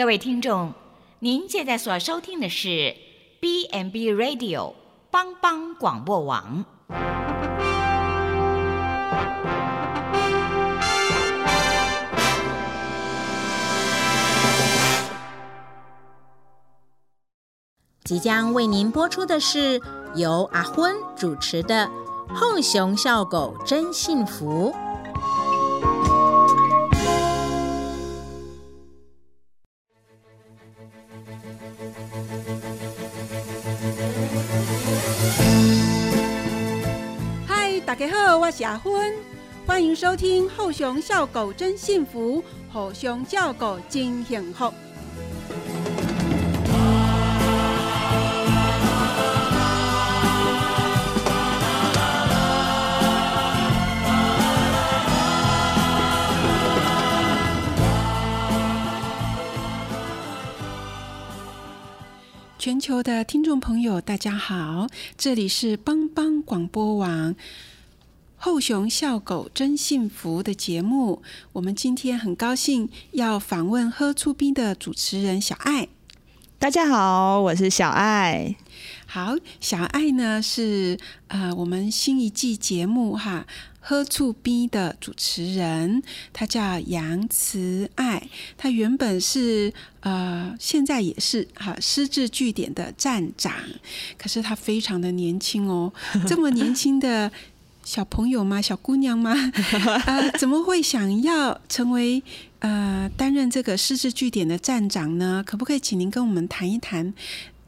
各位听众，您现在所收听的是 B n B Radio 帮帮广播网。即将为您播出的是由阿昏主持的《后熊笑狗真幸福》。我是阿昏，欢迎收听《后熊笑狗真幸福》，后熊叫狗真幸福。全球的听众朋友，大家好，这里是帮帮广播网《后熊笑狗真幸福》的节目。我们今天很高兴要访问喝出冰的主持人小爱。大家好，我是小爱。好，小爱呢是呃我们新一季节目哈喝醋冰的主持人，他叫杨慈爱，他原本是呃现在也是哈失智据点的站长，可是他非常的年轻哦，这么年轻的小朋友吗？小姑娘吗？呃，怎么会想要成为呃担任这个失智据点的站长呢？可不可以请您跟我们谈一谈？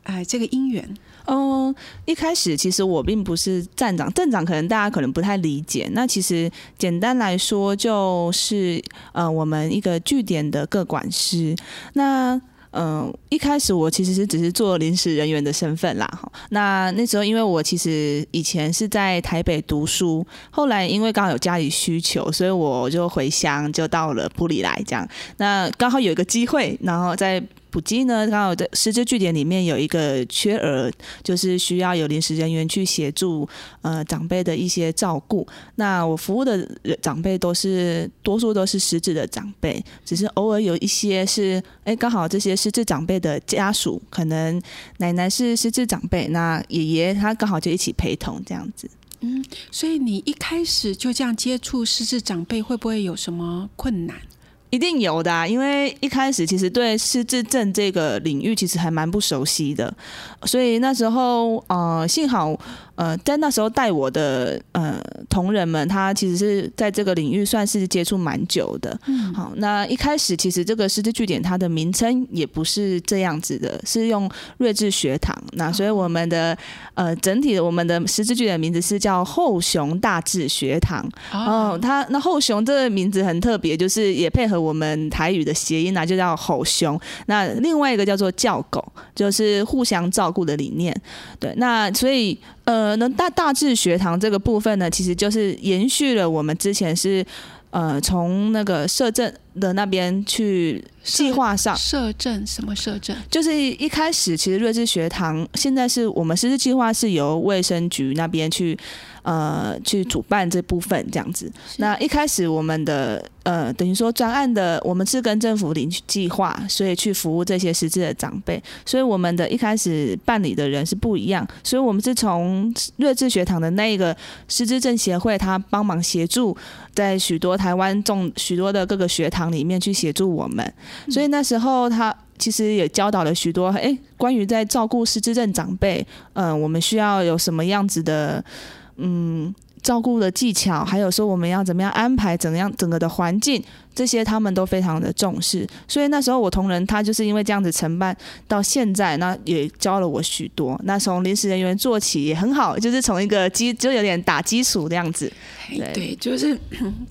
呃，这个姻缘，哦，一开始其实我并不是站长，站长可能大家可能不太理解。那其实简单来说，就是呃，我们一个据点的各管师。那嗯，一开始我其实是只是做临时人员的身份啦。那那时候因为我其实以前是在台北读书，后来因为刚好有家里需求，所以我就回乡，就到了埔里来这样。那刚好有一个机会，然后在。普吉呢，刚好在失智据点里面有一个缺额，就是需要有临时人员去协助呃长辈的一些照顾。那我服务的长辈都是多数都是失智的长辈，只是偶尔有一些是哎刚好这些失智长辈的家属，可能奶奶是失智长辈，那爷爷他刚好就一起陪同这样子。嗯，所以你一开始就这样接触失智长辈，会不会有什么困难？一定有的，因为一开始其实对失智症这个领域其实还蛮不熟悉的，所以那时候呃，幸好。呃，在那时候带我的呃同仁们，他其实是在这个领域算是接触蛮久的。嗯，好，那一开始其实这个师资据点它的名称也不是这样子的，是用睿智学堂。那所以我们的呃整体的我们的师资据点名字是叫后雄大智学堂。哦，他那后雄这个名字很特别，就是也配合我们台语的谐音啊，就叫吼熊。那另外一个叫做叫狗，就是互相照顾的理念。对，那所以。呃，那大大致学堂这个部分呢，其实就是延续了我们之前是呃从那个摄政的那边去计划上摄政什么摄政，就是一开始其实瑞智学堂现在是我们实施计划是由卫生局那边去。呃，去主办这部分这样子。那一开始我们的呃，等于说专案的，我们是跟政府领计划，所以去服务这些失智的长辈。所以我们的一开始办理的人是不一样。所以我们是从睿智学堂的那个失智症协会，他帮忙协助，在许多台湾众许多的各个学堂里面去协助我们。所以那时候他其实也教导了许多，哎，关于在照顾失智症长辈，嗯，我们需要有什么样子的。嗯，照顾的技巧，还有说我们要怎么样安排，怎样整个的环境，这些他们都非常的重视。所以那时候我同仁他就是因为这样子承办到现在，那也教了我许多。那从临时人员做起也很好，就是从一个基就有点打基础的样子。对，就是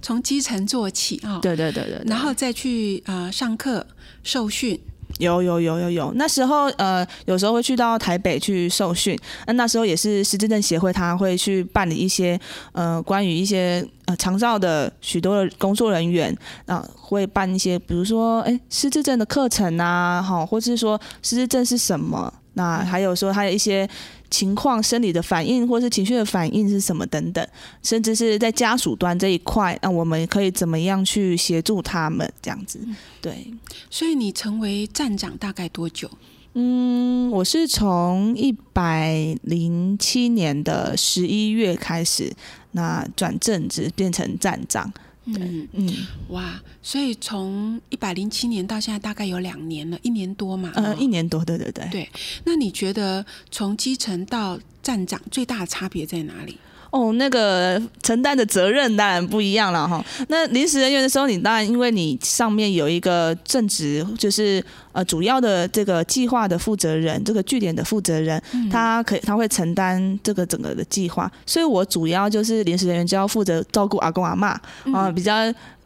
从基层做起啊。对对对对，然后再去呃上课受训。有有有有有，那时候呃，有时候会去到台北去受训。那那时候也是失智症协会，他会去办理一些呃，关于一些呃长照的许多的工作人员啊，会办一些，比如说哎，失智症的课程啊，哈，或者是说失智症是什么，那还有说他的一些情况、生理的反应或是情绪的反应是什么等等，甚至是在家属端这一块，那我们可以怎么样去协助他们这样子？对，所以你成为站长大概多久？嗯，我是从一百零七年的十一月开始，那转正职变成站长。嗯嗯，哇，所以从一百零七年到现在大概有两年了，一年多嘛？呃，一年多，对对对。对，那你觉得从基层到站长最大的差别在哪里？哦，那个承担的责任当然不一样了哈。那临时人员的时候，你当然因为你上面有一个正职，就是呃主要的这个计划的负责人，这个据点的负责人，他可以他会承担这个整个的计划。所以我主要就是临时人员就要负责照顾阿公阿妈啊，比较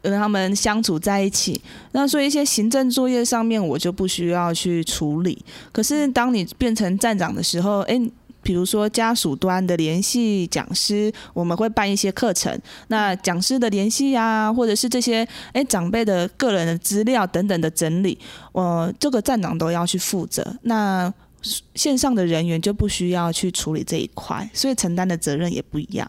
跟他们相处在一起。那所以一些行政作业上面我就不需要去处理。可是当你变成站长的时候，哎。比如说家属端的联系讲师，我们会办一些课程。那讲师的联系呀，或者是这些哎长辈的个人的资料等等的整理，我这个站长都要去负责。那线上的人员就不需要去处理这一块，所以承担的责任也不一样。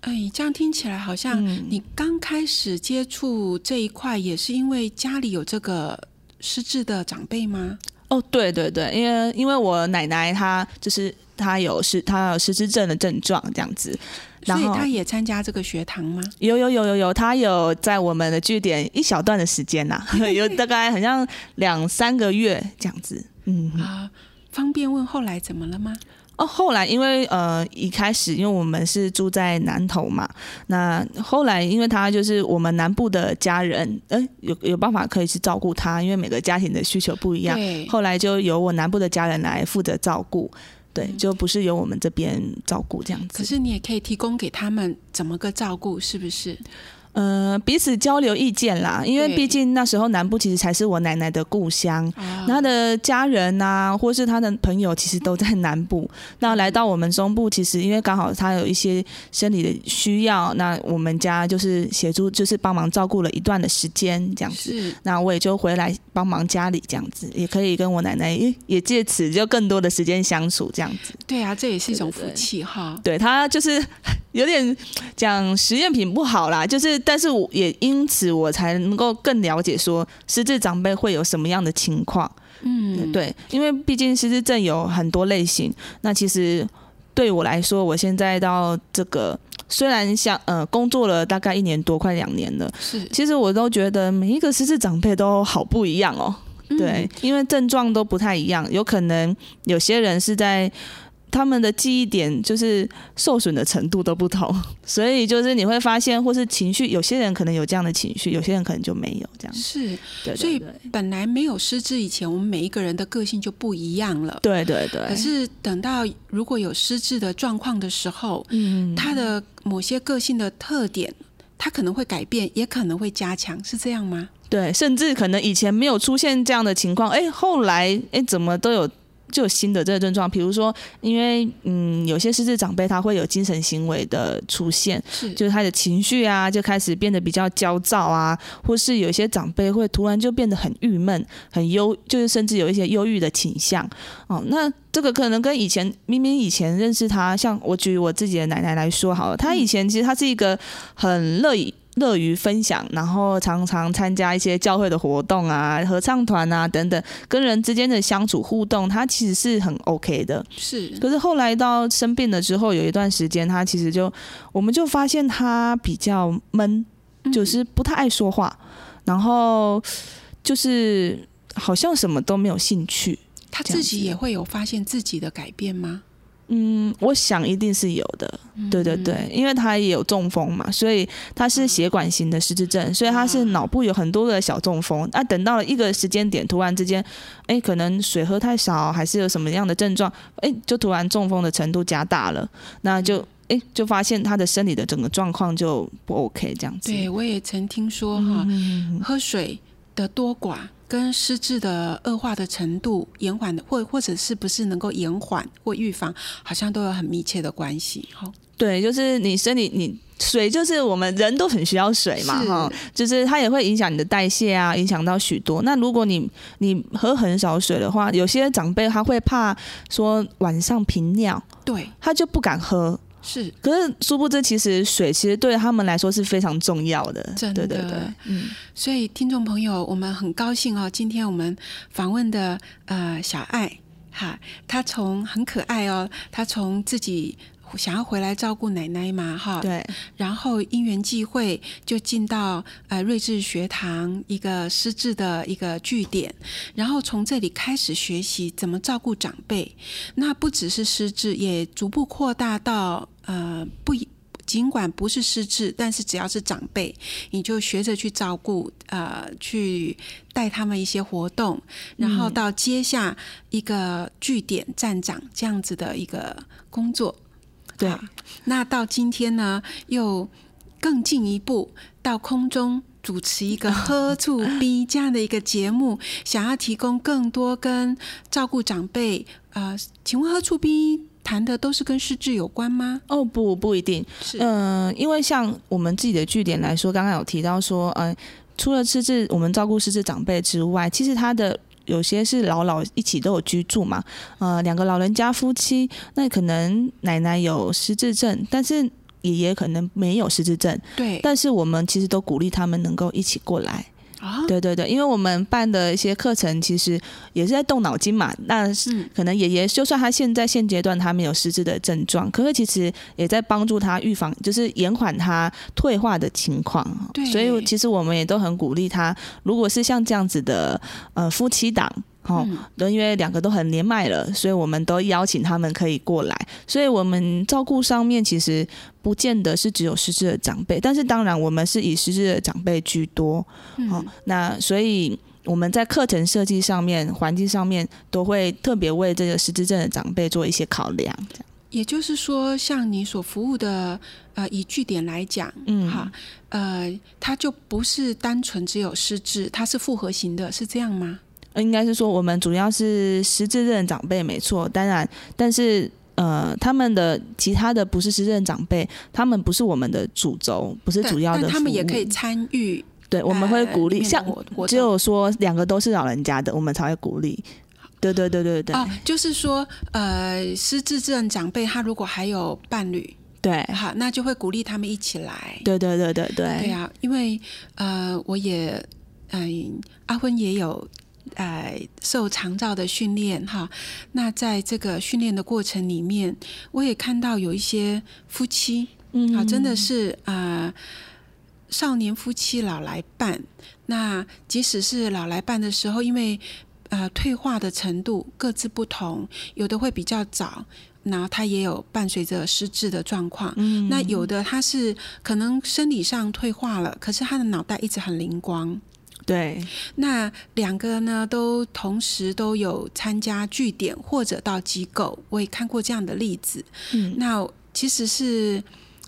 哎，这样听起来好像你刚开始接触这一块，也是因为家里有这个失智的长辈吗？哦，对对对，因为因为我奶奶她就是。她有失，她有失智症的症状，这样子，所以他也参加这个学堂吗？有有有有有，他有在我们的据点一小段的时间呐，有大概好像两三个月这样子。嗯啊，方便问后来怎么了吗？哦，后来因为呃一开始因为我们是住在南头嘛，那后来因为他就是我们南部的家人，哎有有办法可以去照顾他，因为每个家庭的需求不一样，后来就由我南部的家人来负责照顾。对，就不是由我们这边照顾这样子。可是你也可以提供给他们怎么个照顾，是不是？呃，彼此交流意见啦，因为毕竟那时候南部其实才是我奶奶的故乡，她的家人呐，或是她的朋友，其实都在南部。那来到我们中部，其实因为刚好她有一些生理的需要，那我们家就是协助，就是帮忙照顾了一段的时间这样子。那我也就回来帮忙家里这样子，也可以跟我奶奶也也借此就更多的时间相处这样子。对啊，这也是一种福气哈。对她就是 有点讲实验品不好啦，就是。但是我也因此我才能够更了解说失智长辈会有什么样的情况，嗯，对，因为毕竟失智症有很多类型。那其实对我来说，我现在到这个虽然像呃工作了大概一年多，快两年了，是，其实我都觉得每一个失智长辈都好不一样哦，对，因为症状都不太一样，有可能有些人是在。他们的记忆点就是受损的程度都不同，所以就是你会发现，或是情绪，有些人可能有这样的情绪，有些人可能就没有这样。是，所以本来没有失智以前，我们每一个人的个性就不一样了。对对对。可是等到如果有失智的状况的时候，嗯，他的某些个性的特点，他可能会改变，也可能会加强，是这样吗？对，甚至可能以前没有出现这样的情况，哎，后来哎，怎么都有。就有新的这个症状，比如说，因为嗯，有些失智长辈他会有精神行为的出现，是就是他的情绪啊，就开始变得比较焦躁啊，或是有些长辈会突然就变得很郁闷、很忧，就是甚至有一些忧郁的倾向。哦，那这个可能跟以前明明以前认识他，像我举我自己的奶奶来说好了，她以前其实她是一个很乐意。乐于分享，然后常常参加一些教会的活动啊、合唱团啊等等，跟人之间的相处互动，他其实是很 OK 的。是，可是后来到生病了之后，有一段时间，他其实就，我们就发现他比较闷，就是不太爱说话，然后就是好像什么都没有兴趣。他自己也会有发现自己的改变吗？嗯，我想一定是有的，对对对，因为他也有中风嘛，所以他是血管型的失智症，所以他是脑部有很多的小中风。那等到了一个时间点，突然之间，哎，可能水喝太少，还是有什么样的症状，哎，就突然中风的程度加大了，那就哎，就发现他的身体的整个状况就不 OK 这样子。对，我也曾听说哈，喝水的多寡。跟失智的恶化的程度延缓的，或或者是不是能够延缓或预防，好像都有很密切的关系。哈，对，就是你身体你。水就是我们人都很需要水嘛，哈，就是它也会影响你的代谢啊，影响到许多。那如果你你喝很少水的话，有些长辈他会怕说晚上频尿，对，他就不敢喝。是可是殊不知，其实水其实对他们来说是非常重要的。真的对对对，嗯，所以听众朋友，我们很高兴哦，今天我们访问的呃小爱哈，她从很可爱哦，她从自己。想要回来照顾奶奶嘛，哈，对，然后因缘际会就进到呃睿智学堂一个师智的一个据点，然后从这里开始学习怎么照顾长辈。那不只是师智，也逐步扩大到呃不一尽管不是失智，但是只要是长辈，你就学着去照顾，呃，去带他们一些活动，然后到接下一个据点站长这样子的一个工作。对好，那到今天呢，又更进一步到空中主持一个喝醋 B 这样的一个节目，想要提供更多跟照顾长辈。呃，请问喝醋 B 谈的都是跟失智有关吗？哦不不一定，是嗯、因为像我们自己的据点来说，刚刚有提到说，嗯、除了失智，我们照顾失智长辈之外，其实他的有些是老老一起都有居住嘛，呃，两个老人家夫妻，那可能奶奶有失智症，但是爷爷可能没有失智症，对但是我们其实都鼓励他们能够一起过来。啊，对对对，因为我们办的一些课程其实也是在动脑筋嘛。那可能爷爷就算他现在现阶段他没有失智的症状，可是其实也在帮助他预防，就是延缓他退化的情况。对所以其实我们也都很鼓励他，如果是像这样子的呃夫妻档。哦，嗯都因为两个都很年迈了，所以我们都邀请他们可以过来。所以我们照顾上面其实不见得是只有失智的长辈，但是当然我们是以失智的长辈居多。嗯哦，那所以我们在课程设计上面、环境上面都会特别为这个失智症的长辈做一些考量。这样也就是说，像你所服务的呃，以据点来讲，嗯哈，呃，它就不是单纯只有失智，它是复合型的，是这样吗？呃应该是说我们主要是失智症长辈没错，当然，但是。呃，他们的其他的不是失智症长辈，他们不是我们的主轴，不是主要的他们也可以参与，对，我们会鼓励，像只有说两个都是老人家的，我们才会鼓励。对对对对对、哦，就是说，呃，失智症长辈他如果还有伴侣，对好，那就会鼓励他们一起来。对对对对对对啊，因为呃，我也嗯、阿芬也有呃受长照的训练哈。那在这个训练的过程里面，我也看到有一些夫妻嗯啊，真的是呃少年夫妻老来伴。那即使是老来伴的时候，因为呃退化的程度各自不同，有的会比较早。然后他也有伴随着失智的状况，嗯那有的他是可能生理上退化了，可是他的脑袋一直很灵光。对那两个呢，都同时都有参加据点或者到机构，我也看过这样的例子。嗯那其实是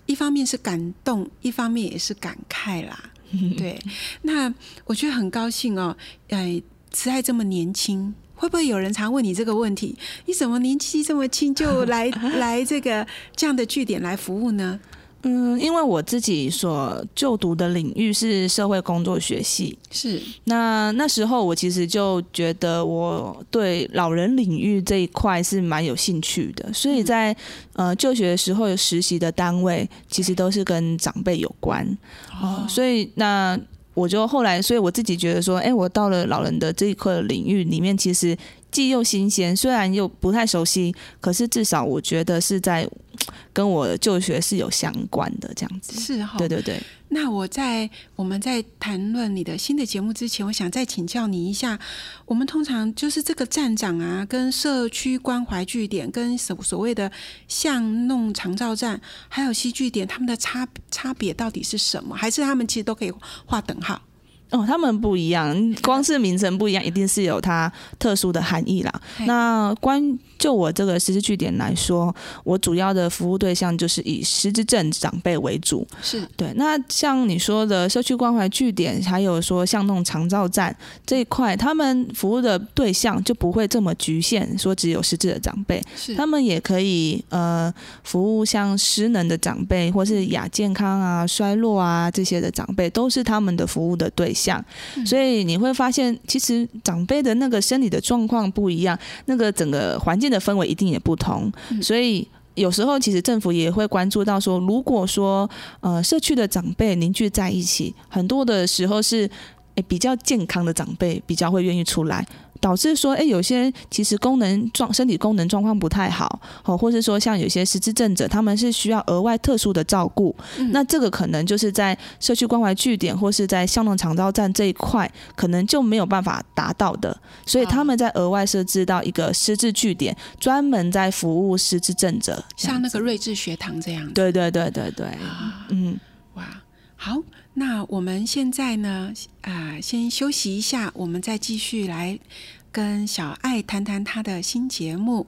一方面是感动，一方面也是感慨啦。对，那我觉得很高兴哦，哎，慈爱这么年轻。会不会有人常问你这个问题？你怎么年纪这么轻就来 来这个这样的据点来服务呢？嗯，因为我自己所就读的领域是社会工作学系，是。那那时候我其实就觉得我对老人领域这一块是蛮有兴趣的，所以在呃就学的时候有实习的单位其实都是跟长辈有关。哦，所以那我就后来，所以我自己觉得说，哎，我到了老人的这一块领域里面，其实既又新鲜，虽然又不太熟悉，可是至少我觉得是在跟我的就学是有相关的这样子。是哈、对对对，那我在我们在谈论你的新的节目之前，我想再请教你一下，我们通常就是这个站长啊，跟社区关怀据点，跟所所谓的巷弄长照站，还有西据点，他们的差差别到底是什么？还是他们其实都可以画等号？哦，他们不一样，光是名称不一样，一定是有它特殊的含义啦。那关就我这个实质据点来说，我主要的服务对象就是以失智症长辈为主。是对。那像你说的社区关怀据点，还有说像那种长照站这一块，他们服务的对象就不会这么局限，说只有失智的长辈，是他们也可以呃服务像失能的长辈，或是亚健康啊、衰弱啊这些的长辈，都是他们的服务的对象。所以你会发现，其实长辈的那个生理的状况不一样，那个整个环境的氛围一定也不同。所以有时候其实政府也会关注到说，如果说呃社区的长辈凝聚在一起，很多的时候是诶比较健康的长辈比较会愿意出来。导致说，哎，有些其实功能状身体功能状况不太好，哦，或是说像有些失智症者，他们是需要额外特殊的照顾，那这个可能就是在社区关怀据点或是在校农长照站这一块，可能就没有办法达到的，所以他们在额外设置到一个失智据点，专门在服务失智症者，像那个睿智学堂这样。对对对对对，嗯，哇，好，那我们现在呢，啊，先休息一下，我们再继续来跟小爱谈谈她的新节目。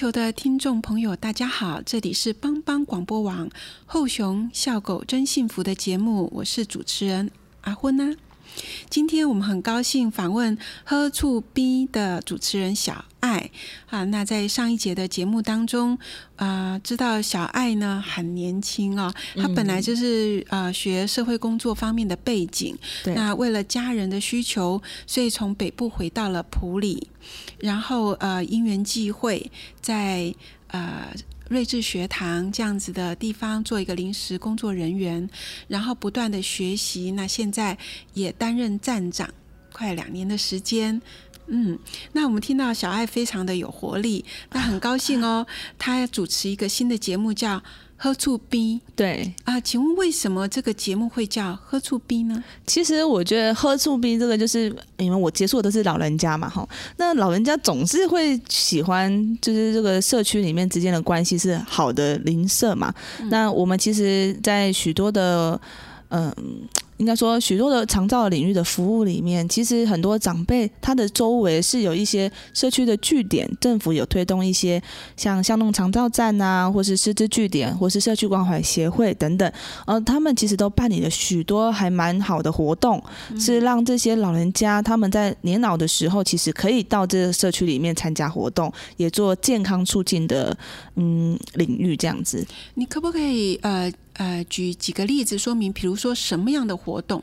球的听众朋友，大家好，这里是帮帮广播网《后熊笑狗真幸福》的节目，我是主持人阿昏呐。今天我们很高兴访问喝醋 B 的主持人小爱啊。那在上一节的节目当中啊，知道小爱呢很年轻哦，她本来就是呃学社会工作方面的背景，那为了家人的需求，所以从北部回到了普里，然后呃因缘际会，在呃睿智学堂这样子的地方做一个临时工作人员，然后不断的学习。那现在也担任站长，快两年的时间。嗯，那我们听到小爱非常的有活力，那很高兴哦。她主持一个新的节目叫。喝醋逼对啊，请问为什么这个节目会叫喝醋逼呢？其实我觉得喝醋逼这个就是因为我接触的都是老人家嘛，哈，那老人家总是会喜欢，就是这个社区里面之间的关系是好的邻舍嘛。那我们其实，在许多的嗯。应该说，许多的长照领域的服务里面，其实很多长辈他的周围是有一些社区的据点，政府有推动一些像巷弄长照站啊，或是师资据点，或是社区关怀协会等等，呃，他们其实都办理了许多还蛮好的活动，是让这些老人家他们在年老的时候，其实可以到这个社区里面参加活动，也做健康促进的嗯领域这样子。你可不可以呃？呃，举几个例子说明，比如说什么样的活动？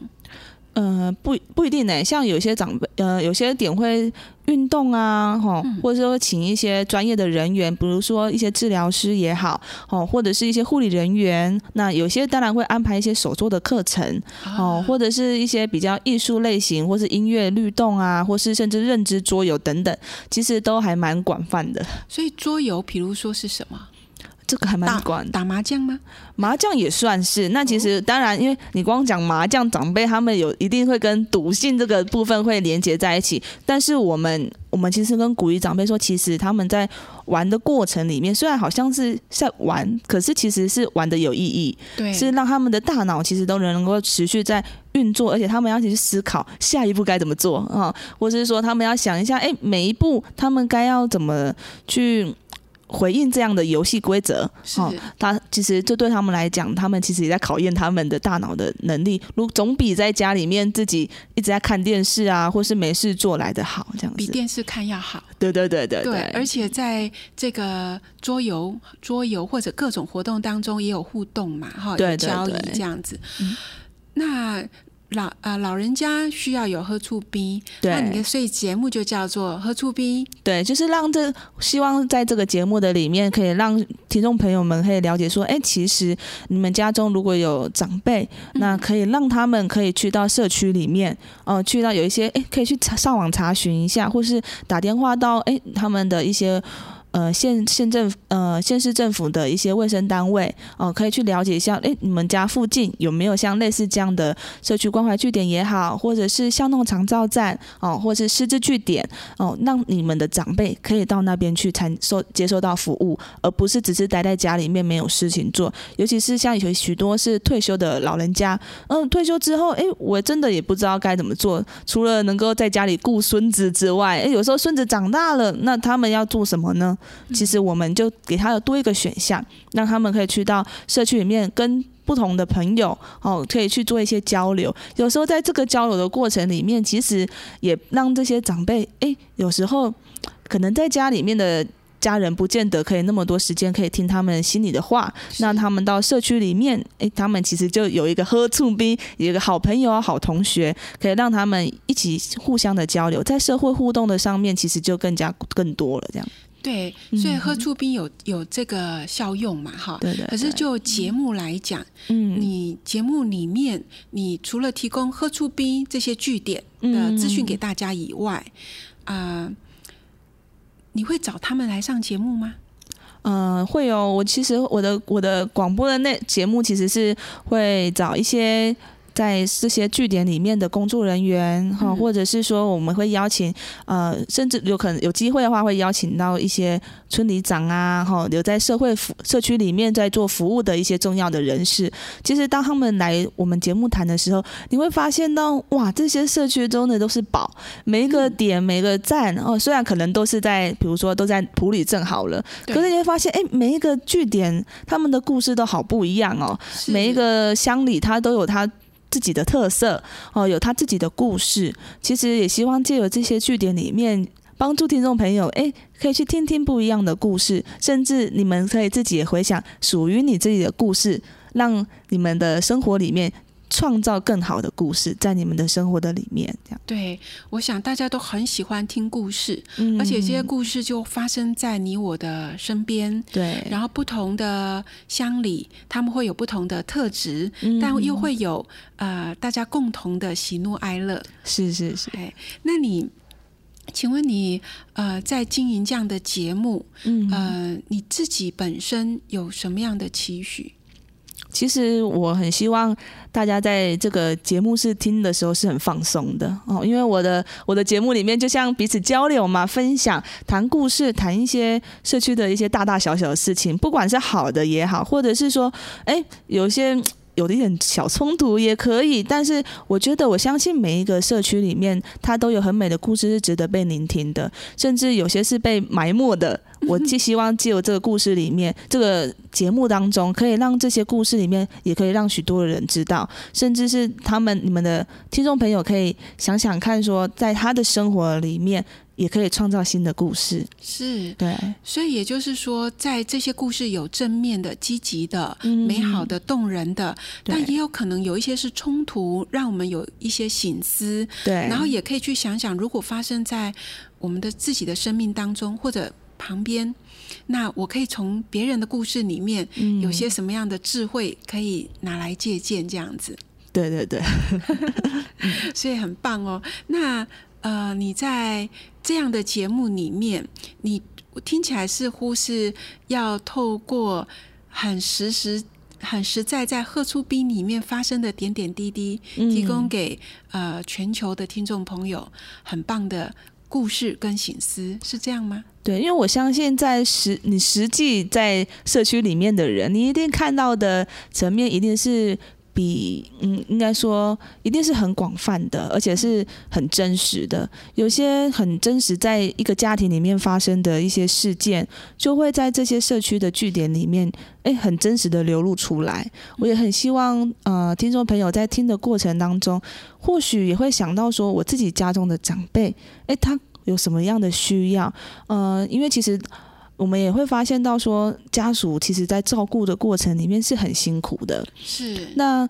呃，不不一定呢。像有些长辈，呃，有些点会运动啊，哈，或者说请一些专业的人员，比如说一些治疗师也好，哦，或者是一些护理人员。那有些当然会安排一些手作的课程，哦，或者是一些比较艺术类型，或是音乐律动啊，或是甚至认知桌游等等，其实都还蛮广泛的。所以桌游，比如说是什么？这个还蛮管，打麻将吗？麻将也算是。那其实当然，因为你光讲麻将，长辈他们有一定会跟赌性这个部分会连接在一起。但是我们我们其实跟古语长辈说，其实他们在玩的过程里面，虽然好像是在玩，可是其实是玩的有意义，对，是让他们的大脑其实都能够持续在运作，而且他们要去思考下一步该怎么做啊，或者是说他们要想一下，哎，每一步他们该要怎么去。回应这样的游戏规则，哦，他其实这对他们来讲，他们其实也在考验他们的大脑的能力。如总比在家里面自己一直在看电视啊，或是没事做来的好，这样子。比电视看要好。对对对对对。而且在这个桌游、桌游或者各种活动当中也有互动嘛，哈，有交易这样子。嗯那。老呃老人家需要有喝醋逼，那你的所以节目就叫做喝醋逼，对，就是让这希望在这个节目的里面，可以让听众朋友们可以了解说，哎，其实你们家中如果有长辈，那可以让他们可以去到社区里面，哦，去到有一些哎，可以去查上网查询一下，或是打电话到哎他们的一些。呃，县县政呃县市政府的一些卫生单位哦，可以去了解一下。哎，你们家附近有没有像类似这样的社区关怀据点也好，或者是像弄长照站哦，或者是师资据点哦，让你们的长辈可以到那边去参受接受到服务，而不是只是待在家里面没有事情做。尤其是像有许多是退休的老人家，嗯，退休之后，哎，我真的也不知道该怎么做，除了能够在家里顾孙子之外，哎，有时候孙子长大了，那他们要做什么呢？其实我们就给他有多一个选项，让他们可以去到社区里面跟不同的朋友哦，可以去做一些交流。有时候在这个交流的过程里面，其实也让这些长辈哎，有时候可能在家里面的家人不见得可以那么多时间可以听他们心里的话。那他们到社区里面，哎，他们其实就有一个喝醋兵，有一个好朋友、好同学，可以让他们一起互相的交流，在社会互动的上面，其实就更加更多了这样。对，所以喝醋冰有有这个效用嘛？哈，对对。可是就节目来讲，嗯，你节目里面，你除了提供喝醋冰这些据点的资讯给大家以外，啊，你会找他们来上节目吗？嗯，会有。我其实我的我的广播的那节目其实是会找一些。在这些据点里面的工作人员哈，或者是说我们会邀请呃，甚至有可能有机会的话，会邀请到一些村里长啊，哈，留在社会服社区里面在做服务的一些重要的人士。其实当他们来我们节目谈的时候，你会发现到哇，这些社区中的都是宝，每一个点每个站哦，虽然可能都是在比如说都在普里镇好了，可是你会发现哎，每一个据点他们的故事都好不一样哦，每一个乡里它都有它。自己的特色哦，有他自己的故事。其实也希望借由这些据点里面，帮助听众朋友，诶，可以去听听不一样的故事，甚至你们可以自己也回想属于你自己的故事，让你们的生活里面创造更好的故事在你们的生活的里面，这样。对，我想大家都很喜欢听故事，嗯而且这些故事就发生在你我的身边。对，然后不同的乡里，他们会有不同的特质，嗯但又会有呃大家共同的喜怒哀乐。是是是，哎，那你，请问你呃在经营这样的节目，嗯呃你自己本身有什么样的期许？其实我很希望大家在这个节目是听的时候是很放松的哦，因为我的我的节目里面就像彼此交流嘛，分享、谈故事、谈一些社区的一些大大小小的事情，不管是好的也好，或者是说，哎，有些。有一点小冲突也可以，但是我觉得我相信每一个社区里面，它都有很美的故事是值得被聆听的，甚至有些是被埋没的。我既希望借由这个故事里面，这个节目当中，可以让这些故事里面，也可以让许多的人知道，甚至是他们你们的听众朋友可以想想看，说在他的生活里面，也可以创造新的故事。是，对，所以也就是说，在这些故事有正面的、积极的、嗯。美好的、动人的，但也有可能有一些是冲突，让我们有一些醒思，对，然后也可以去想想，如果发生在我们的自己的生命当中或者旁边，那我可以从别人的故事里面嗯。有些什么样的智慧可以拿来借鉴，这样子，对对对，所以很棒哦。那呃，你在这样的节目里面，你听起来似乎是要透过很实实。很实在，在贺出兵里面发生的点点滴滴，嗯提供给呃全球的听众朋友很棒的故事跟醒思，是这样吗？对，因为我相信在实你实际在社区里面的人，你一定看到的层面一定是比嗯，应该说一定是很广泛的，而且是很真实的。有些很真实，在一个家庭里面发生的一些事件，就会在这些社区的据点里面，哎，很真实的流露出来。我也很希望呃，听众朋友在听的过程当中，或许也会想到说，我自己家中的长辈，哎，他有什么样的需要？呃，因为其实我们也会发现到说，家属其实在照顾的过程里面是很辛苦的。是那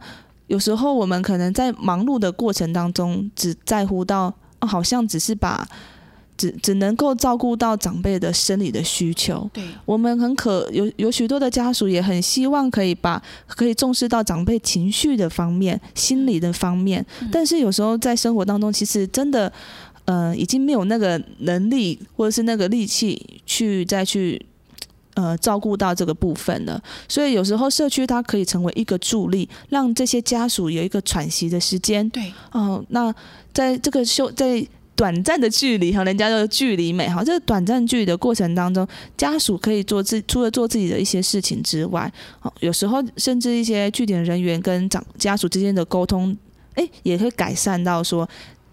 有时候我们可能在忙碌的过程当中，只在乎到、哦好像只是把只只能够照顾到长辈的生理的需求。对，我们很可有有许多的家属也很希望可以把可以重视到长辈情绪的方面、心理的方面，嗯但是有时候在生活当中，其实真的，呃，已经没有那个能力或者是那个力气去再去。呃，照顾到这个部分了，所以有时候社区它可以成为一个助力，让这些家属有一个喘息的时间。对，哦、那在这个休在短暂的距离哈，人家的距离美哈，这个短暂距离的过程当中，家属可以做自除了做自己的一些事情之外，哦，有时候甚至一些据点人员跟长家属之间的沟通，哎，也会改善到说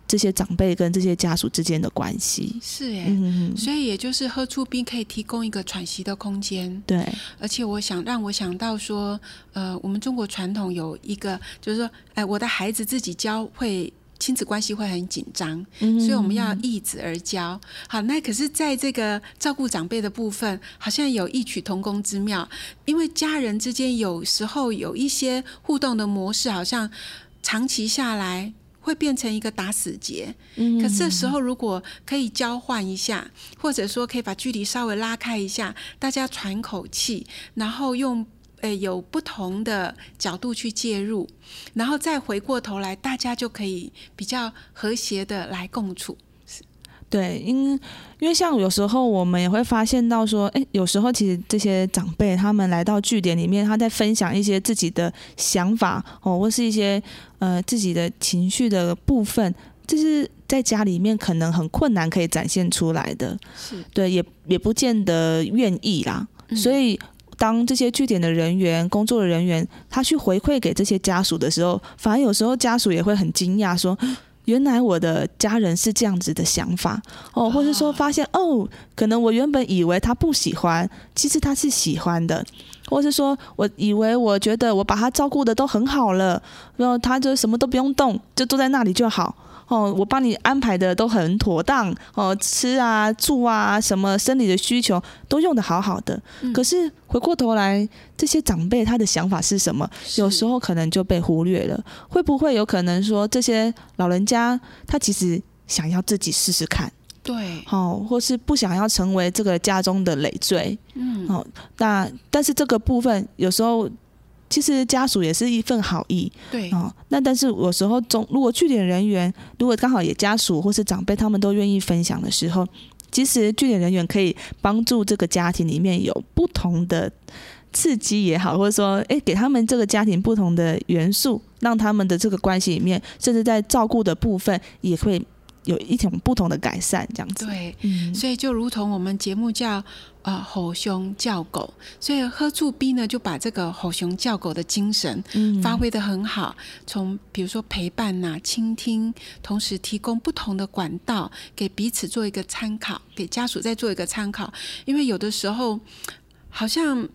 这些长辈跟这些家属之间的关系。是耶。嗯，所以也就是喝出冰可以提供一个喘息的空间，对，而且我想让我想到说，呃，我们中国传统有一个，就是说，哎，我的孩子自己教会亲子关系会很紧张，嗯所以我们要易子而教。好，那可是在这个照顾长辈的部分，好像有异曲同工之妙，因为家人之间有时候有一些互动的模式，好像长期下来。会变成一个打死结，嗯可这时候如果可以交换一下，或者说可以把距离稍微拉开一下，大家喘口气，然后用呃有不同的角度去介入，然后再回过头来，大家就可以比较和谐的来共处。对，因因为像有时候我们也会发现到说，哎，有时候其实这些长辈他们来到据点里面，他在分享一些自己的想法哦，或是一些呃自己的情绪的部分，这是在家里面可能很困难可以展现出来的。是，对，也也不见得愿意啦。嗯所以，当这些据点的人员、工作的人员，他去回馈给这些家属的时候，反而有时候家属也会很惊讶，说：“原来我的家人是这样子的想法。哦，或者说发现哦，可能我原本以为他不喜欢，其实他是喜欢的，或是说我以为我觉得我把他照顾的都很好了，然后他就什么都不用动，就坐在那里就好。”哦，哦，我帮你安排的都很妥当哦，吃啊、住啊，什么生理的需求都用的好好的。可是回过头来，这些长辈他的想法是什么？有时候可能就被忽略了。会不会有可能说，这些老人家他其实想要自己试试看？对，哦，或是不想要成为这个家中的累赘，嗯，哦，那但是这个部分有时候其实家属也是一份好意，对，哦，那但是有时候中如果据点人员如果刚好也家属或是长辈他们都愿意分享的时候，其实据点人员可以帮助这个家庭里面有不同的刺激也好，或者说哎给他们这个家庭不同的元素，让他们的这个关系里面，甚至在照顾的部分也会。有一种不同的改善，这样子。对，所以就如同我们节目叫呃吼熊叫狗，所以喝住 B 呢就把这个吼熊叫狗的精神发挥的很好。从比如说陪伴呐、倾听，同时提供不同的管道给彼此做一个参考，给家属再做一个参考。因为有的时候好像。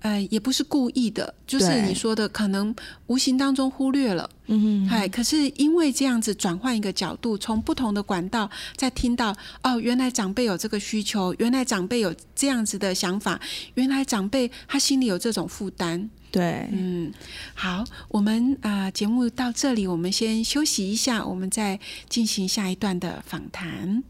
呃，也不是故意的，就是你说的，可能无形当中忽略了。嗯哼，哎，可是因为这样子转换一个角度，从不同的管道再听到，哦，原来长辈有这个需求，原来长辈有这样子的想法，原来长辈他心里有这种负担。对，嗯，好，我们啊，节目到这里，我们先休息一下，我们再进行下一段的访谈。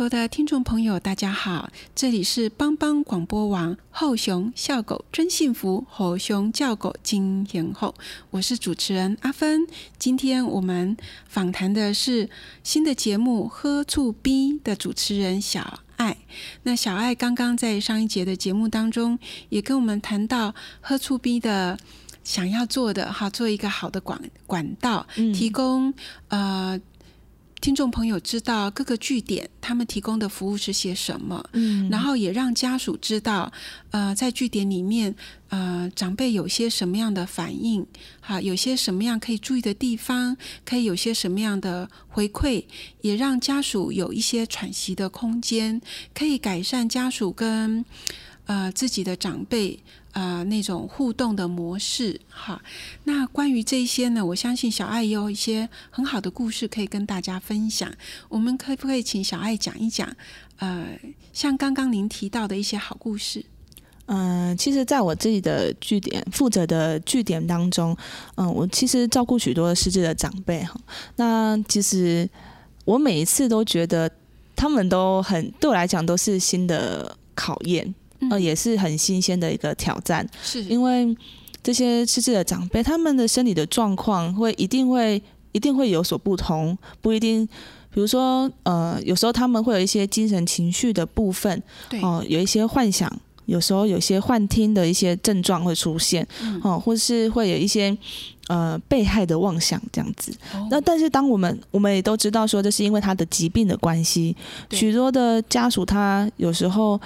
球的听众朋友，大家好，这里是帮帮广播网后熊笑狗真幸福，后熊叫狗金天后，我是主持人阿芬。今天我们访谈的是新的节目《喝醋 B》的主持人小爱。那小爱刚刚在上一节的节目当中，也跟我们谈到喝醋 B 的想要做的哈，做一个好的管管道，提供呃。听众朋友知道各个据点他们提供的服务是些什么，嗯，然后也让家属知道，呃，在据点里面，呃，长辈有些什么样的反应，哈，有些什么样可以注意的地方，可以有些什么样的回馈，也让家属有一些喘息的空间，可以改善家属跟呃自己的长辈。啊，那种互动的模式，哈。那关于这些呢，我相信小爱也有一些很好的故事可以跟大家分享。我们可不可以请小爱讲一讲？呃，像刚刚您提到的一些好故事。嗯，其实，在我自己的据点负责的据点当中，嗯，我其实照顾许多失智的长辈哈。那其实我每一次都觉得他们都很对我来讲都是新的考验。呃，也是很新鲜的一个挑战，是因为这些失智的长辈，他们的身体的状况会一定会一定会有所不同，不一定。比如说，呃，有时候他们会有一些精神情绪的部分，对哦、有一些幻想，有时候有一些幻听的一些症状会出现，嗯哦，或是会有一些呃被害的妄想这样子。哦那但是当我们我们也都知道说，这是因为他的疾病的关系，对许多的家属他有时候。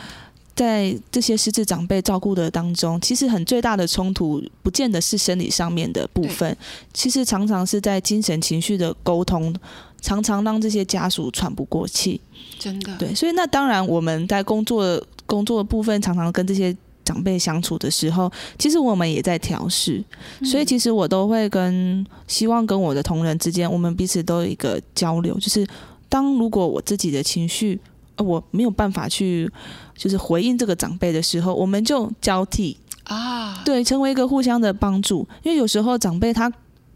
在这些失智长辈照顾的当中，其实很最大的冲突，不见得是生理上面的部分，其实常常是在精神情绪的沟通，常常让这些家属喘不过气。真的对，所以那当然我们在工作工作的部分，常常跟这些长辈相处的时候，其实我们也在调试，嗯所以其实我都会跟希望跟我的同仁之间，我们彼此都有一个交流，就是当如果我自己的情绪。呃我没有办法去，就是回应这个长辈的时候，我们就交替，啊，对，成为一个互相的帮助。因为有时候长辈他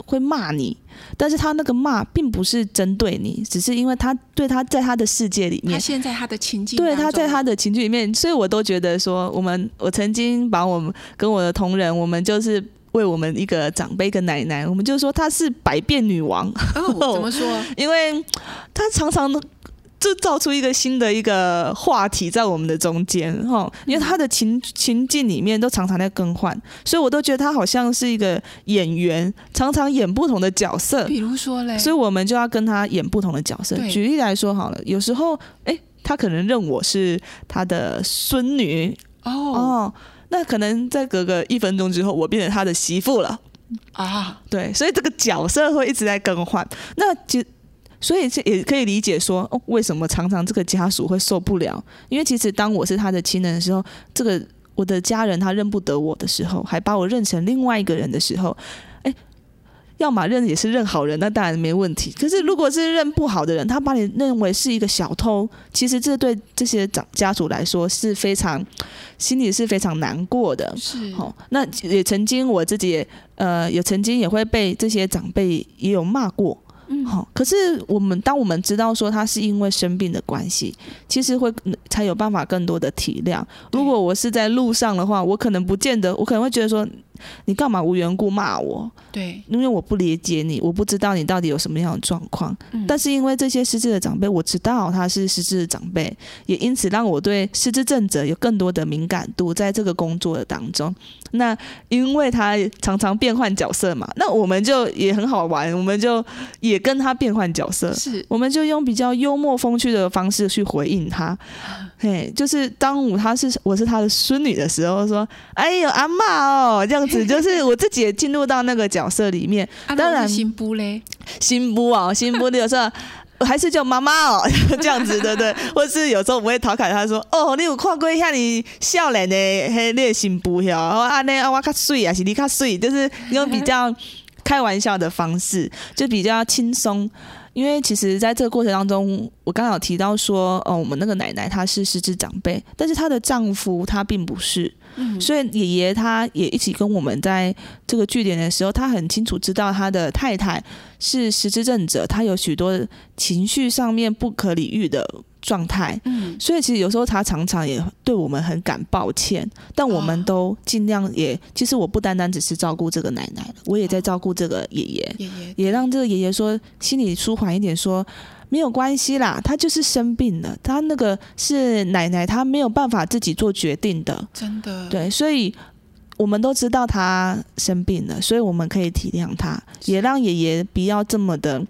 会骂你，但是他那个骂并不是针对你，只是因为他对他在他的世界里面他面，现在他的情境对，他在他的情绪里面，所以我都觉得说，我们我曾经把我们跟我的同仁，我们就是为我们一个长辈跟奶奶，我们就说她是百变女王，哦，怎么说？因为她常常都就造出一个新的一个话题在我们的中间哈，因为他的情情境里面都常常在更换，所以我都觉得他好像是一个演员，常常演不同的角色。比如说嘞，所以我们就要跟他演不同的角色。举例来说好了，有时候哎，他可能认我是他的孙女哦哦，那可能在隔个一分钟之后，我变成他的媳妇了。啊，对，所以这个角色会一直在更换。那就所以这也可以理解说，哦，为什么常常这个家属会受不了？因为其实当我是他的亲人的时候，这个我的家人他认不得我的时候，还把我认成另外一个人的时候，哎，要么认也是认好人，那当然没问题。可是如果是认不好的人，他把你认为是一个小偷，其实这对这些长家属来说是非常心里是非常难过的。是哦、那也曾经我自己也呃，也曾经也会被这些长辈也有骂过。嗯好、可是我们当我们知道说他是因为生病的关系，其实会嗯才有办法更多的体谅。如果我是在路上的话，我可能不见得，我可能会觉得说，你干嘛无缘故骂我？对，因为我不理解你，我不知道你到底有什么样的状况。嗯但是因为这些失智的长辈，我知道他是失智的长辈，也因此让我对失智症者有更多的敏感度，在这个工作的当中。那因为他常常变换角色嘛，那我们就也很好玩，我们就也跟他变换角色。是我们就用比较幽默风趣的方式去回应他，嘿，就是当我他是我是他的孙女的时候，说：“哎呦阿嬷哦，这样子，就是我自己也进入到那个角色里面。啊，当然新妇嘞，新妇哦，新妇的有时候还是叫妈妈哦，这样子对不对？或是有时候我们会调侃他说：“哦，你有看过一下你笑脸的迄那个新妇哟？啊，那啊我较水啊，是你较水，就是用比较开玩笑的方式，就比较轻松。”因为其实，在这个过程当中，我刚刚有提到说，哦，我们那个奶奶她是失智长辈，但是她的丈夫他并不是，嗯，所以爷爷他也一起跟我们在这个据点的时候，他很清楚知道他的太太是失智症者，他有许多情绪上面不可理喻的状态。嗯，所以其实有时候他常常也对我们很感抱歉，但我们哦都尽量也，其实我不单单只是照顾这个奶奶了，我也在照顾这个爷爷，爷爷。也让这个爷爷说心里舒缓一点说。没有关系啦，他就是生病了，他那个是奶奶，他没有办法自己做决定的，真的，对，所以我们都知道他生病了，所以我们可以体谅他，也让爷爷不要这么的，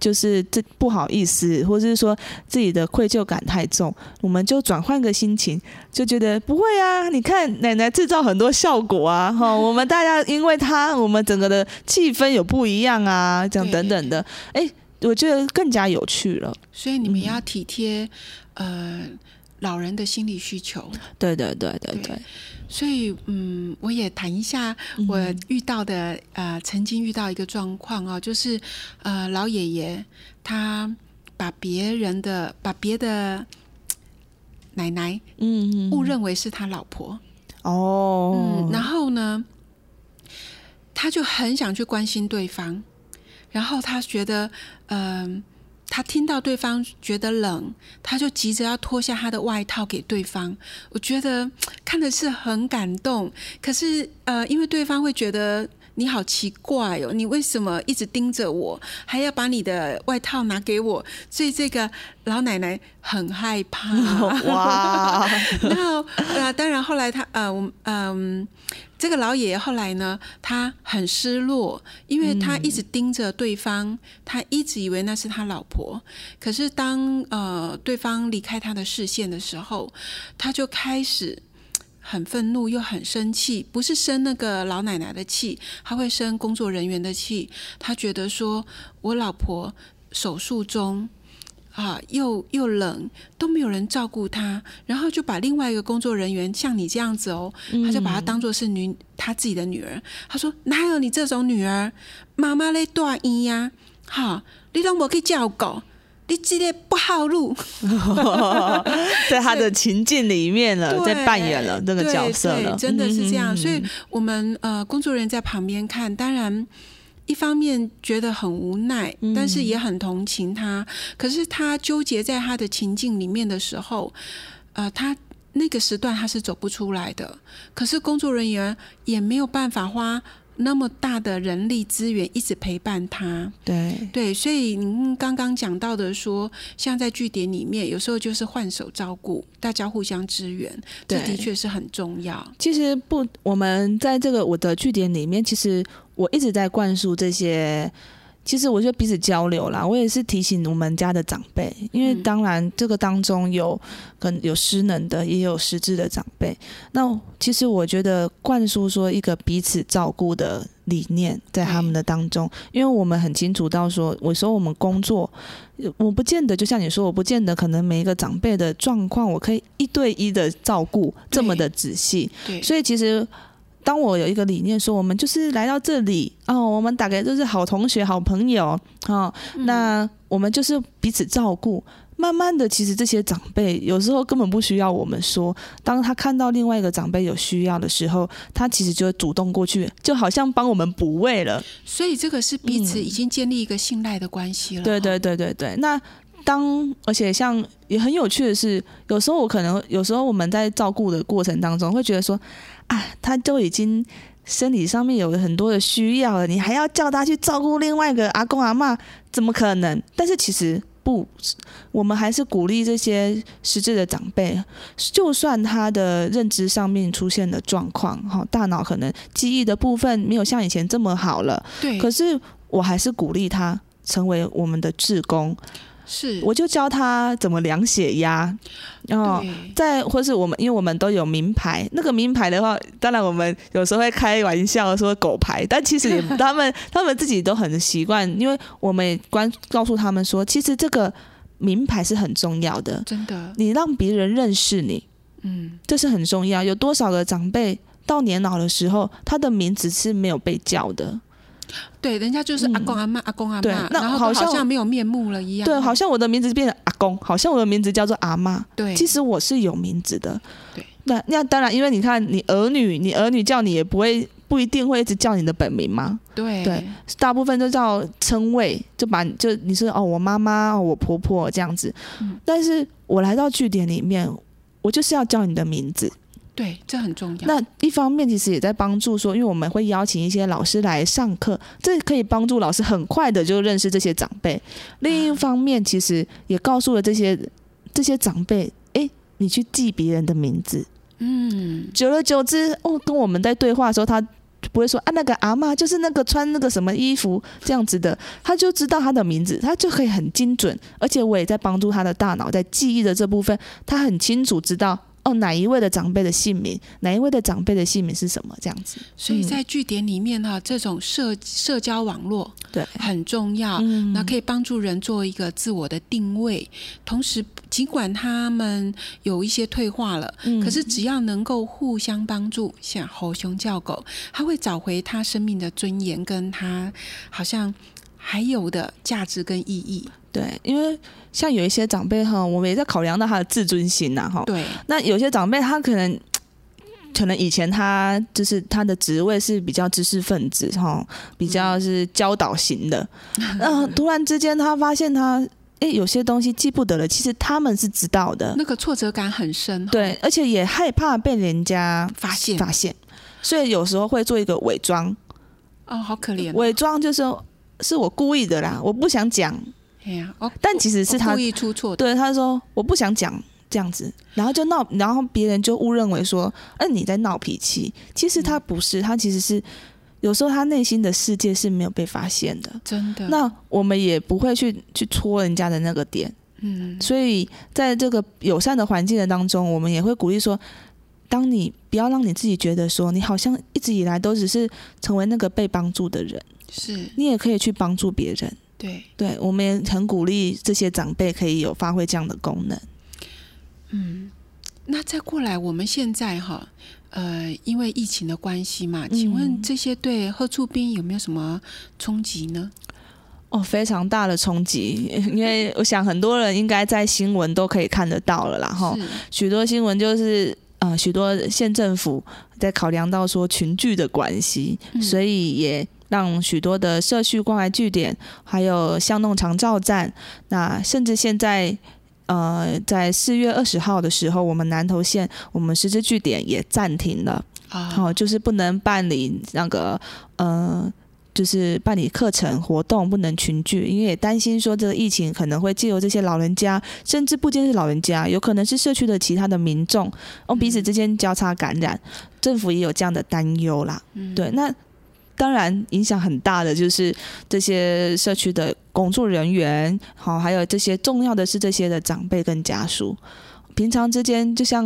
就是这不好意思，或者是说自己的愧疚感太重，我们就转换个心情，就觉得不会啊，你看奶奶制造很多效果啊，哈，我们大家因为她，我们整个的气氛有不一样啊，这样等等的，哎，我觉得更加有趣了。所以你们嗯。要体贴呃老人的心理需求。对对对对对。对，所以，嗯，我也谈一下我遇到的、呃，曾经遇到一个状况哦，就是呃，老爷爷他把别人的把别的奶奶嗯嗯误认为是他老婆，哦，嗯，然后呢，他就很想去关心对方，然后他觉得，嗯、他听到对方觉得冷，他就急着要脱下他的外套给对方。我觉得 看的是很感动，可是呃，因为对方会觉得。你好奇怪哦，你为什么一直盯着我，还要把你的外套拿给我？所以这个老奶奶很害怕。哇！然后呃，当然后来他呃，我嗯，这个老爷爷后来呢，他很失落，因为他一直盯着对方，他一直以为那是他老婆。可是当呃对方离开他的视线的时候，他就开始。很愤怒又很生气，不是生那个老奶奶的气，他会生工作人员的气。他觉得说，我老婆手术中啊，又又冷，都没有人照顾她，然后就把另外一个工作人员像你这样子哦，他就把她当做是女他自己的女儿。他说哪有你这种女儿？妈妈嘞大医呀，哈，你都没去照顾。你记得不好路，在他的情境里面了，在扮演了这个角色了，真的是这样。所以，我们呃工作人员在旁边看，当然一方面觉得很无奈，但是也很同情他。可是他纠结在他的情境里面的时候，呃，他那个时段他是走不出来的。可是工作人员也没有办法花。那么大的人力资源一直陪伴他，对对，所以您刚刚讲到的说，像在据点里面，有时候就是换手照顾，大家互相支援，这的确是很重要。其实不，我们在这个我的据点里面，其实我一直在灌输这些。其实我就彼此交流啦，我也是提醒我们家的长辈，因为当然这个当中有可能有失能的，也有失智的长辈。那其实我觉得灌输说一个彼此照顾的理念在他们的当中，因为我们很清楚到说，我说我们工作，我不见得就像你说，我不见得可能每一个长辈的状况，我可以一对一的照顾这么的仔细。对，所以其实。当我有一个理念说，我们就是来到这里哦，我们大概都是好同学、好朋友哦，那我们就是彼此照顾。慢慢的，其实这些长辈有时候根本不需要我们说，当他看到另外一个长辈有需要的时候，他其实就会主动过去，就好像帮我们补位了。所以这个是彼此已经建立一个信赖的关系了。对对对对对。那当而且像也很有趣的是，有时候我可能有时候我们在照顾的过程当中会觉得说。啊，他都已经身体上面有很多的需要了，你还要叫他去照顾另外一个阿公阿妈，怎么可能？但是其实不，我们还是鼓励这些失智的长辈，就算他的认知上面出现了状况，哈，大脑可能记忆的部分没有像以前这么好了，对，可是我还是鼓励他成为我们的志工。是，我就教他怎么量血压，然后再或是我们，因为我们都有名牌，那个名牌的话，当然我们有时候会开玩笑说狗牌，但其实 他们他们自己都很习惯，因为我们关告诉他们说，其实这个名牌是很重要的，真的，你让别人认识你，嗯，这是很重要。有多少个长辈到年老的时候，他的名字是没有被叫的？对，人家就是阿公阿妈，阿公阿妈，然后好像没有面目了一样。对，好像我的名字变成阿公，好像我的名字叫做阿妈。对，其实我是有名字的。对，那那当然，因为你看，你儿女，你儿女叫你也不会不一定会一直叫你的本名嘛。对对，大部分都叫称谓，就把就你是哦，我妈妈，我婆婆这样子。但是我来到据点里面，我就是要叫你的名字。对，这很重要。那一方面其实也在帮助说，因为我们会邀请一些老师来上课，这可以帮助老师很快的就认识这些长辈。另一方面，其实也告诉了这些这些长辈，哎，你去记别人的名字，嗯，久而久之，哦，跟我们在对话的时候，他不会说啊，那个阿妈就是那个穿那个什么衣服这样子的，他就知道他的名字，他就可以很精准，而且我也在帮助他的大脑在记忆的这部分，他很清楚知道。哦，哪一位的长辈的姓名？哪一位的长辈的姓名是什么？这样子。所以在据点里面哈，这种社社交网络对很重要，那可以帮助人做一个自我的定位。同时，尽管他们有一些退化了，可是只要能够互相帮助，像猴熊叫狗，他会找回他生命的尊严，跟他好像还有的价值跟意义。对，因为像有一些长辈哈，我们也在考量到他的自尊心呐哈。对。那有些长辈他可能，可能以前他就是他的职位是比较知识分子哈，比较是教导型的。嗯。突然之间他发现他诶，有些东西记不得了，其实他们是知道的，那个挫折感很深，对，而且也害怕被人家发现发现，所以有时候会做一个伪装，哦，好可怜，伪装就是是我故意的啦，我不想讲，哎呀，哦，但其实是他故意出错，对，他说我不想讲这样子，然后就闹，然后别人就误认为说，嗯，你在闹脾气，其实他不是，他其实是。有时候他内心的世界是没有被发现的，真的。那我们也不会去去戳人家的那个点，嗯。所以在这个友善的环境的当中，我们也会鼓励说，当你不要让你自己觉得说，你好像一直以来都只是成为那个被帮助的人，是你也可以去帮助别人。对，对，我们也很鼓励这些长辈可以有发挥这样的功能。嗯，那再过来，我们现在哈。呃，因为疫情的关系嘛，请问这些对贺处兵有没有什么冲击呢？哦，非常大的冲击，因为我想很多人应该在新闻都可以看得到了啦，哈，许多新闻就是呃，许多县政府在考量到说群聚的关系，所以也让许多的社区关怀据点，还有巷弄长照站，那甚至现在。呃，在四月二十号的时候，我们南投县我们实质据点也暂停了，好，就是不能办理那个呃，就是办理课程活动，不能群聚，因为也担心说这个疫情可能会借由这些老人家，甚至不仅是老人家，有可能是社区的其他的民众，哦，彼此之间交叉感染，政府也有这样的担忧啦。嗯对，那。当然，影响很大的就是这些社区的工作人员，好，还有这些重要的是这些的长辈跟家属。平常之间，就像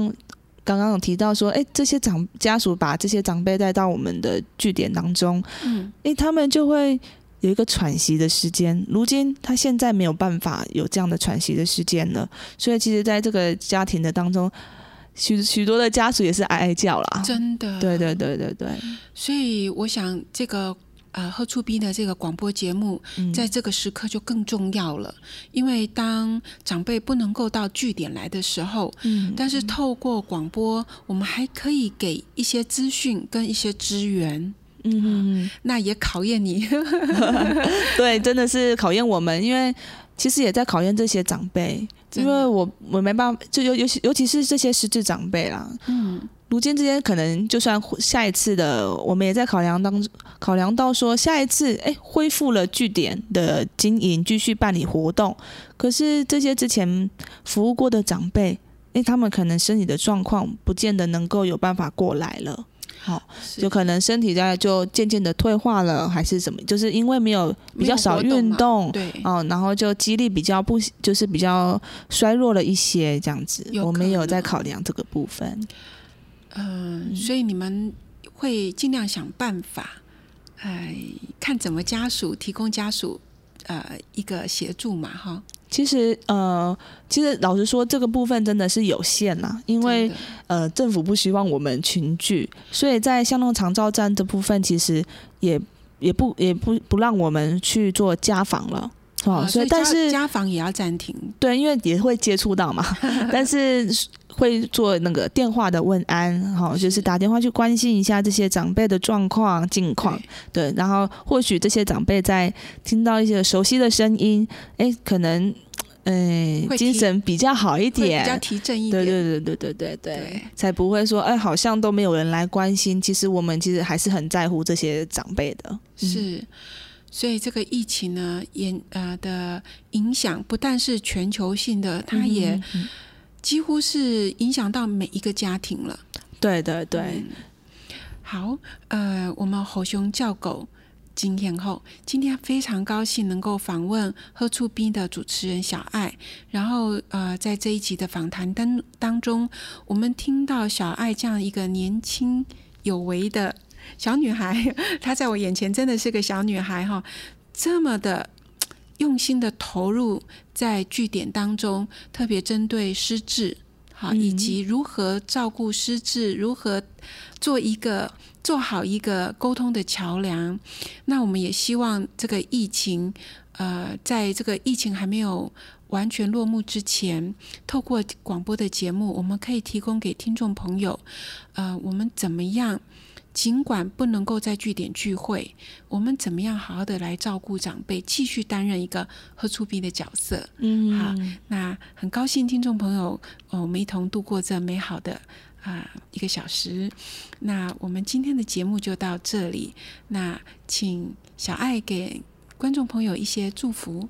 刚刚有提到说，哎，这些长家属把这些长辈带到我们的据点当中，嗯，哎，他们就会有一个喘息的时间。如今他现在没有办法有这样的喘息的时间了，所以其实在这个家庭的当中。许许多的家属也是哀哀叫啦，真的，对对对对对。所以我想，这个呃贺出斌的这个广播节目，在这个时刻就更重要了。因为当长辈不能够到据点来的时候，嗯，但是透过广播，我们还可以给一些资讯跟一些资源，嗯，那也考验你，对，真的是考验我们，因为。其实也在考验这些长辈，因为我我没办法，就尤尤其尤其是这些失智长辈啦。嗯，如今之间可能就算下一次的，我们也在考量当中，考量到说下一次，哎，恢复了据点的经营，继续办理活动。可是这些之前服务过的长辈，哎，他们可能身体的状况不见得能够有办法过来了。好，就可能身体在就渐渐的退化了，还是什么？就是因为没有比较少运动，对，哦，然后就肌力比较不，就是比较衰弱了一些，这样子。我们有在考量这个部分。嗯，所以你们会尽量想办法，哎，看怎么家属提供家属呃一个协助嘛，哈。其实，呃，其实老实说，这个部分真的是有限啦，因为呃，政府不希望我们群聚，所以在巷弄长照站这部分，其实也也不也不不让我们去做家访了，哦，所以但是家访也要暂停，对，因为也会接触到嘛，但是会做那个电话的问安，哈，就是打电话去关心一下这些长辈的状况近况，对，然后或许这些长辈在听到一些熟悉的声音，哎，可能。嗯，精神比较好一点，比较提振一点，对对对对对对对，才不会说哎，好像都没有人来关心。其实我们其实还是很在乎这些长辈的。是，所以这个疫情呢，也呃的影响不但是全球性的，它也几乎是影响到每一个家庭了。对对对，好，呃，我们吼熊叫狗。今天后，今天非常高兴能够访问喝醋冰的主持人小爱。然后，呃，在这一集的访谈当当中，我们听到小爱这样一个年轻有为的小女孩，她在我眼前真的是个小女孩哈，这么的用心的投入在据点当中，特别针对失智，好，以及如何照顾失智，如何做一个。做好一个沟通的桥梁，那我们也希望这个疫情，呃，在这个疫情还没有完全落幕之前，透过广播的节目，我们可以提供给听众朋友，呃，我们怎么样尽管不能够在据点聚会，我们怎么样好好的来照顾长辈，继续担任一个喝出逼的角色。嗯，好，那很高兴听众朋友，哦，我们一同度过这美好的啊、一个小时。那我们今天的节目就到这里。那请小爱给观众朋友一些祝福。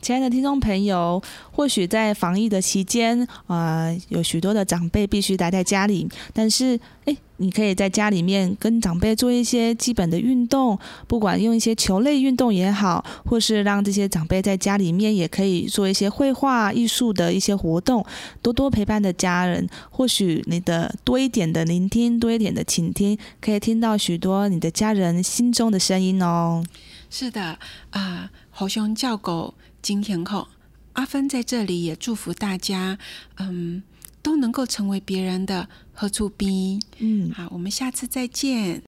亲爱的听众朋友，或许在防疫的期间，啊，有许多的长辈必须待在家里，但是，诶，你可以在家里面跟长辈做一些基本的运动，不管用一些球类运动也好，或是让这些长辈在家里面也可以做一些绘画艺术的一些活动，多多陪伴的家人，或许你的多一点的聆听，多一点的倾听，可以听到许多你的家人心中的声音哦。是的，啊、猴熊叫狗金天后，阿芬在这里也祝福大家，嗯，都能够成为别人的喝醋兵。嗯，好，我们下次再见。